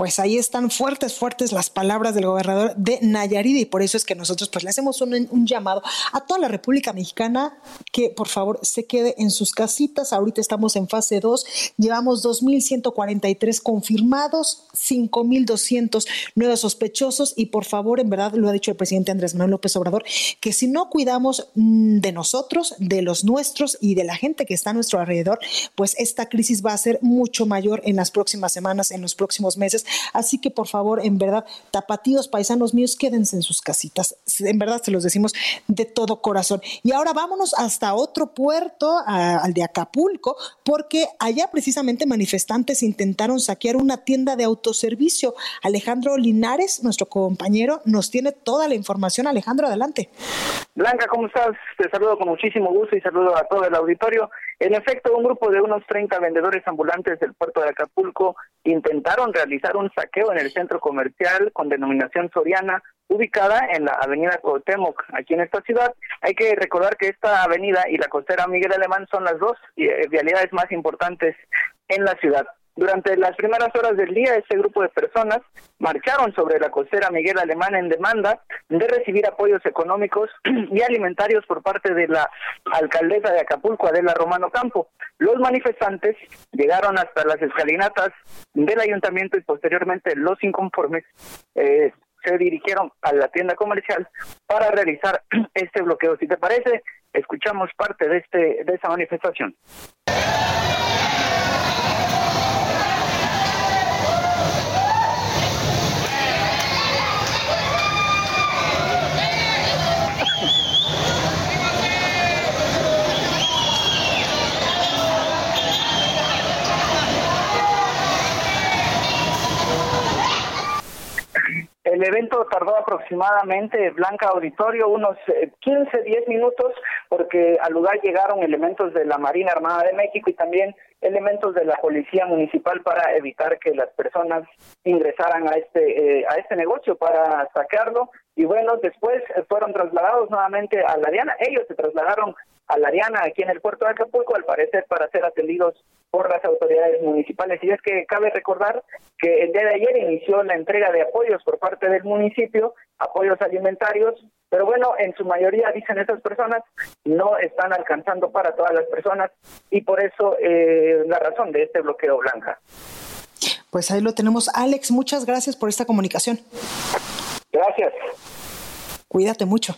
pues ahí están fuertes, fuertes las palabras del gobernador de Nayarit y por eso es que nosotros pues le hacemos un, un, llamado a toda la República Mexicana que por favor se quede en sus casitas. Ahorita estamos en fase 2, llevamos 2.143 confirmados, 5.200 nuevos sospechosos y por favor, en verdad lo ha dicho el presidente Andrés Manuel López Obrador, que si no cuidamos mm, de nosotros, de los nuestros y de la gente que está a nuestro alrededor, pues esta crisis va a ser mucho mayor en las próximas semanas, en los próximos meses Así que por favor, en verdad, tapatíos, paisanos míos, quédense en sus casitas. En verdad se los decimos de todo corazón. Y ahora vámonos hasta otro puerto, al de Acapulco, porque allá precisamente manifestantes intentaron saquear una tienda de autoservicio. Alejandro Linares, nuestro compañero, nos tiene toda la información. Alejandro, adelante. Blanca, ¿cómo estás? Te saludo con muchísimo gusto y saludo a todo el auditorio. En efecto, un grupo de unos 30 vendedores ambulantes del puerto de Acapulco intentaron realizar un saqueo en el centro comercial con denominación Soriana, ubicada en la avenida Cuauhtémoc, aquí en esta ciudad. Hay que recordar que esta avenida y la costera Miguel Alemán son las dos eh, vialidades más importantes en la ciudad. Durante las primeras horas del día, este grupo de personas marcharon sobre la costera Miguel Alemán en demanda de recibir apoyos económicos y alimentarios por parte de la alcaldesa de Acapulco, Adela Romano Campo. Los manifestantes llegaron hasta las escalinatas del ayuntamiento y posteriormente los inconformes eh, se dirigieron a la tienda comercial para realizar este bloqueo. Si te parece, escuchamos parte de este de esa manifestación. Evento tardó aproximadamente, Blanca Auditorio, unos 15, eh, 10 minutos, porque al lugar llegaron elementos de la Marina Armada de México y también elementos de la Policía Municipal para evitar que las personas ingresaran a este, eh, a este negocio para sacarlo. Y bueno, después fueron trasladados nuevamente a la Diana. Ellos se trasladaron a la Diana aquí en el puerto de Acapulco, al parecer para ser atendidos por las autoridades municipales. Y es que cabe recordar que el día de ayer inició la entrega de apoyos por parte del municipio, apoyos alimentarios, pero bueno, en su mayoría, dicen esas personas, no están alcanzando para todas las personas y por eso eh, la razón de este bloqueo blanca. Pues ahí lo tenemos. Alex, muchas gracias por esta comunicación. Gracias. Cuídate mucho.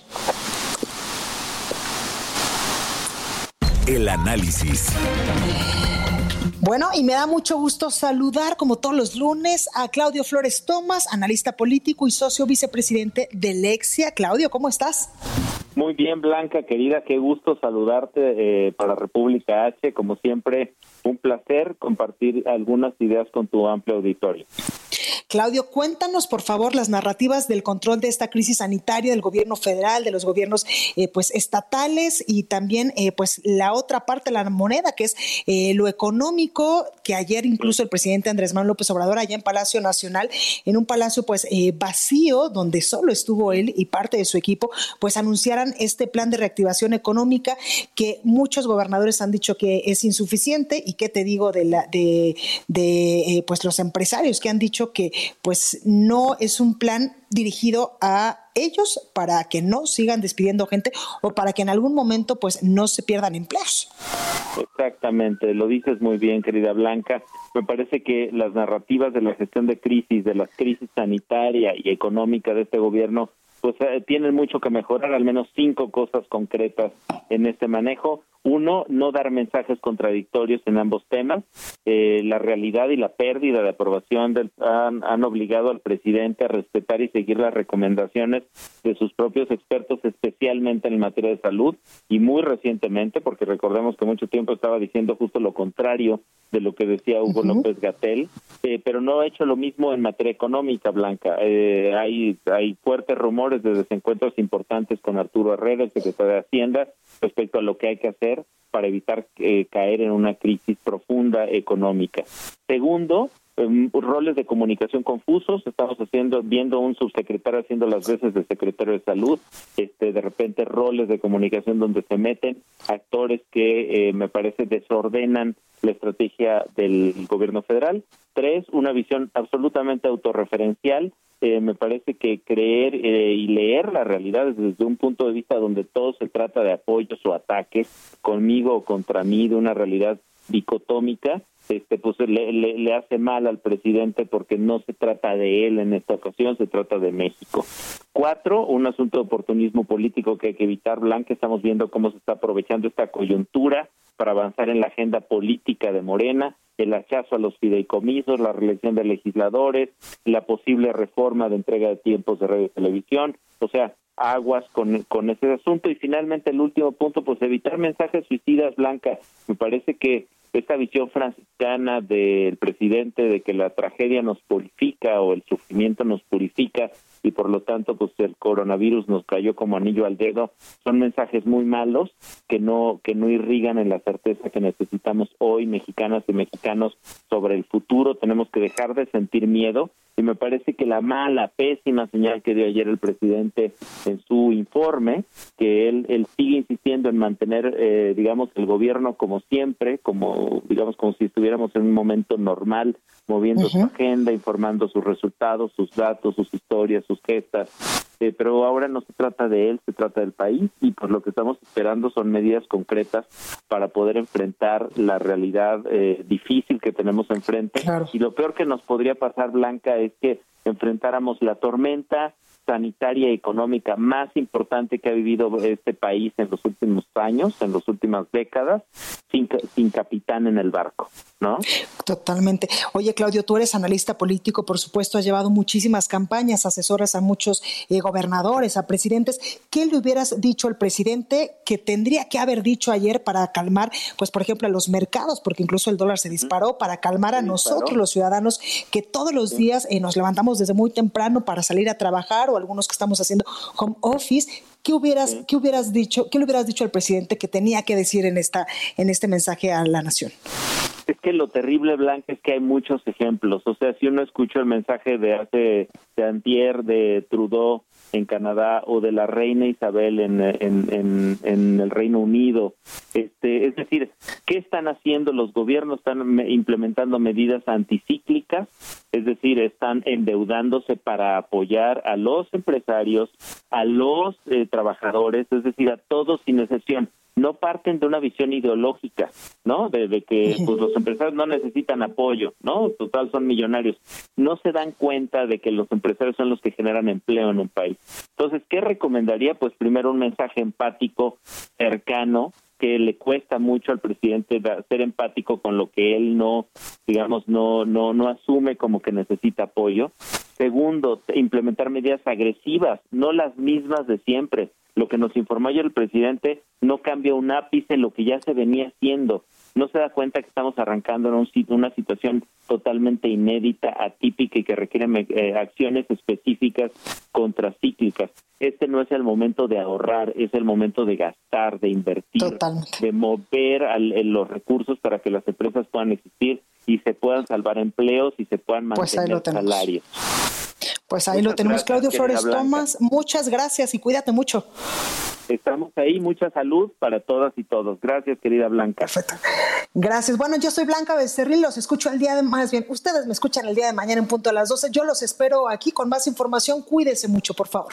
El análisis. Bueno, y me da mucho gusto saludar, como todos los lunes, a Claudio Flores Tomás, analista político y socio vicepresidente de Lexia. Claudio, ¿cómo estás? Muy bien, Blanca, querida, qué gusto saludarte eh, para República H. Como siempre, un placer compartir algunas ideas con tu amplio auditorio. Claudio, cuéntanos por favor las narrativas del control de esta crisis sanitaria del gobierno federal, de los gobiernos eh, pues estatales y también eh, pues la otra parte de la moneda que es eh, lo económico que ayer incluso el presidente Andrés Manuel López Obrador allá en Palacio Nacional en un palacio pues vacío donde solo estuvo él y parte de su equipo pues anunciaran este plan de reactivación económica que muchos gobernadores han dicho que es insuficiente y que te digo de la de, de pues los empresarios que han dicho que pues no es un plan dirigido a ellos para que no sigan despidiendo gente o para que en algún momento pues no se pierdan empleos. Exactamente, lo dices muy bien, querida Blanca. Me parece que las narrativas de la gestión de crisis, de la crisis sanitaria y económica de este gobierno, pues eh, tienen mucho que mejorar, al menos cinco cosas concretas en este manejo. Uno, no dar mensajes contradictorios en ambos temas. Eh, la realidad y la pérdida de aprobación del, han, han, obligado al presidente a respetar y seguir las recomendaciones de sus propios expertos, especialmente en materia de salud y muy recientemente, porque recordemos que mucho tiempo estaba diciendo justo lo contrario de lo que decía Hugo López Gatel, eh, pero no ha hecho lo mismo en materia económica, Blanca. Eh, hay, hay fuertes rumores de desencuentros importantes con Arturo Herrera, el secretario de Hacienda, respecto a lo que hay que hacer para evitar eh, caer en una crisis profunda económica. Segundo, roles de comunicación confusos. Estamos haciendo, viendo un subsecretario haciendo las veces de secretario de salud. Este, de repente roles de comunicación donde se meten actores que eh, me parece desordenan la estrategia del gobierno federal. Tres, una visión absolutamente autorreferencial. Eh, me parece que creer eh, y leer la realidad desde un punto de vista donde todo se trata de apoyos o ataques conmigo o contra mí, de una realidad dicotómica, este, pues le, le, hace mal al presidente porque no se trata de él en esta ocasión, se trata de México. Cuatro, un asunto de oportunismo político que hay que evitar, Blanca, estamos viendo cómo se está aprovechando esta coyuntura para avanzar en la agenda política de Morena, el hachazo a los fideicomisos, la reelección de legisladores, la posible reforma de entrega de tiempos de radio y televisión, o sea, aguas con, con ese asunto. Y finalmente el último punto, pues evitar mensajes suicidas, Blanca. Me parece que esta visión franciscana del presidente de que la tragedia nos purifica o el sufrimiento nos purifica y por lo tanto pues el coronavirus nos cayó como anillo al dedo. Son mensajes muy malos que no que no irrigan en la certeza que necesitamos hoy mexicanas y mexicanos sobre el futuro. Tenemos que dejar de sentir miedo. Y me parece que la mala pésima señal que dio ayer el presidente en su informe que él él sigue insistiendo en mantener eh, digamos el gobierno como siempre como digamos como si estuviéramos en un momento normal moviendo su agenda informando sus resultados sus datos sus historias sus gestas, eh, pero ahora no se trata de él, se trata del país y pues lo que estamos esperando son medidas concretas para poder enfrentar la realidad eh, difícil que tenemos enfrente. Y lo peor que nos podría pasar, Blanca, es que enfrentáramos la tormenta sanitaria y económica más importante que ha vivido este país en los últimos años, en las últimas décadas, sin, sin capitán en el barco, ¿no? Totalmente. Oye, Claudio, tú eres analista político, por supuesto, has llevado muchísimas campañas, asesoras a muchos eh, gobernadores, a presidentes. ¿Qué le hubieras dicho al presidente que tendría que haber dicho ayer para calmar, pues, por ejemplo, a los mercados, porque incluso el dólar se disparó, para calmar a nosotros, los ciudadanos, que todos los días eh, nos levantamos desde muy temprano para salir a trabajar o algunos que estamos haciendo home office. ¿Qué hubieras, ¿qué hubieras dicho, qué le hubieras dicho al presidente que tenía que decir en esta, en este mensaje a la nación? Es que lo terrible, Blanca, es que hay muchos ejemplos. O sea, si uno escuchó el mensaje de hace de Antier de Trudeau en Canadá o de la reina Isabel en, en, en, el Reino Unido. Este, es decir, ¿qué están haciendo los gobiernos? Están implementando medidas anticíclicas, es decir, están endeudándose para apoyar a los empresarios, a los eh, trabajadores, es decir, a todos sin excepción no parten de una visión ideológica, ¿no? De, que pues, los empresarios no necesitan apoyo, ¿no? Total, son millonarios. No se dan cuenta de que los empresarios son los que generan empleo en un país. Entonces, ¿qué recomendaría? Pues primero un mensaje empático, cercano, que le cuesta mucho al presidente ser empático con lo que él no, digamos, no, no, no asume como que necesita apoyo. Segundo, implementar medidas agresivas, no las mismas de siempre. Lo que nos informó ayer el presidente no cambia un ápice en lo que ya se venía haciendo. No se da cuenta que estamos arrancando en un, una situación totalmente inédita, atípica y que requiere eh, acciones específicas contracíclicas. Este no es el momento de ahorrar, es el momento de gastar, de invertir, de mover los recursos para que las empresas puedan existir y se puedan salvar empleos y se puedan pues mantener salarios. Pues ahí lo tenemos, Claudio Flores Tomás. Muchas gracias y cuídate mucho. Estamos ahí, mucha salud para todas y todos. Gracias, querida Blanca. Perfecto. Gracias. Bueno, yo soy Blanca Becerril, los escucho el día de, más bien, ustedes me escuchan el día de mañana en punto a las 12. Yo los espero aquí con más información. Cuídese mucho, por favor.